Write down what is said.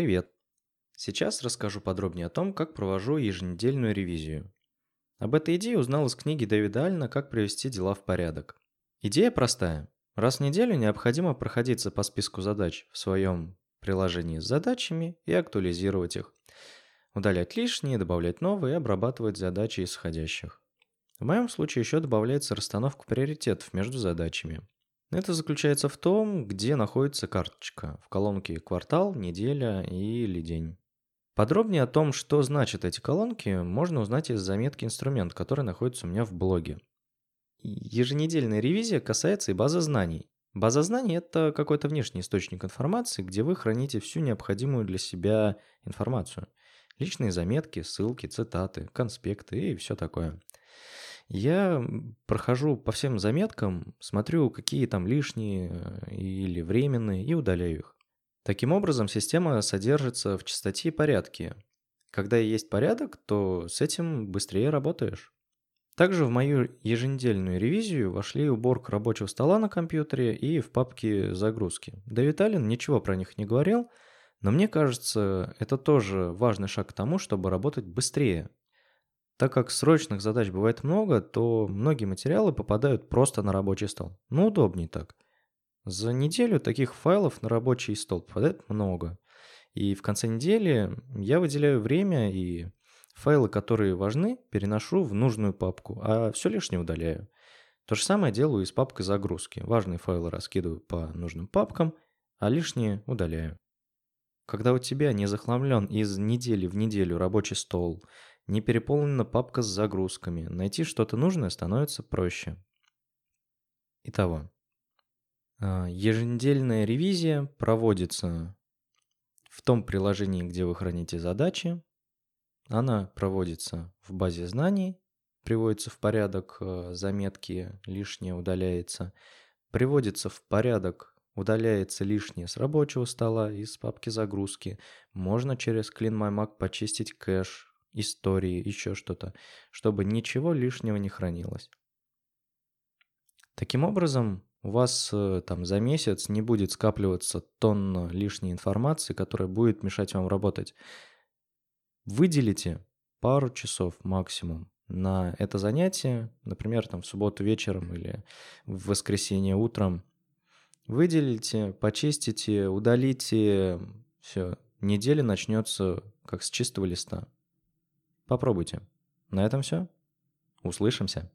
Привет! Сейчас расскажу подробнее о том, как провожу еженедельную ревизию. Об этой идее узнал из книги Дэвида Альна «Как привести дела в порядок». Идея простая. Раз в неделю необходимо проходиться по списку задач в своем приложении с задачами и актуализировать их. Удалять лишние, добавлять новые и обрабатывать задачи исходящих. В моем случае еще добавляется расстановка приоритетов между задачами. Это заключается в том, где находится карточка в колонке «Квартал», «Неделя» или «День». Подробнее о том, что значат эти колонки, можно узнать из заметки «Инструмент», который находится у меня в блоге. Еженедельная ревизия касается и базы знаний. База знаний – это какой-то внешний источник информации, где вы храните всю необходимую для себя информацию. Личные заметки, ссылки, цитаты, конспекты и все такое. Я прохожу по всем заметкам, смотрю, какие там лишние э, или временные, и удаляю их. Таким образом, система содержится в чистоте и порядке. Когда есть порядок, то с этим быстрее работаешь. Также в мою еженедельную ревизию вошли уборка рабочего стола на компьютере и в папке загрузки. Дэвид Аллен ничего про них не говорил, но мне кажется, это тоже важный шаг к тому, чтобы работать быстрее, так как срочных задач бывает много, то многие материалы попадают просто на рабочий стол. Ну, удобнее так. За неделю таких файлов на рабочий стол попадает много. И в конце недели я выделяю время и файлы, которые важны, переношу в нужную папку, а все лишнее удаляю. То же самое делаю и с папкой загрузки. Важные файлы раскидываю по нужным папкам, а лишние удаляю. Когда у тебя не захламлен из недели в неделю рабочий стол, не переполнена папка с загрузками. Найти что-то нужное становится проще. Итого. А, еженедельная ревизия проводится в том приложении, где вы храните задачи. Она проводится в базе знаний, приводится в порядок э, заметки, лишнее удаляется, приводится в порядок, удаляется лишнее с рабочего стола, из папки загрузки. Можно через CleanMyMac почистить кэш, истории, еще что-то, чтобы ничего лишнего не хранилось. Таким образом, у вас э, там за месяц не будет скапливаться тонна лишней информации, которая будет мешать вам работать. Выделите пару часов максимум на это занятие, например, там в субботу вечером или в воскресенье утром. Выделите, почистите, удалите, все, неделя начнется как с чистого листа. Попробуйте. На этом все. Услышимся.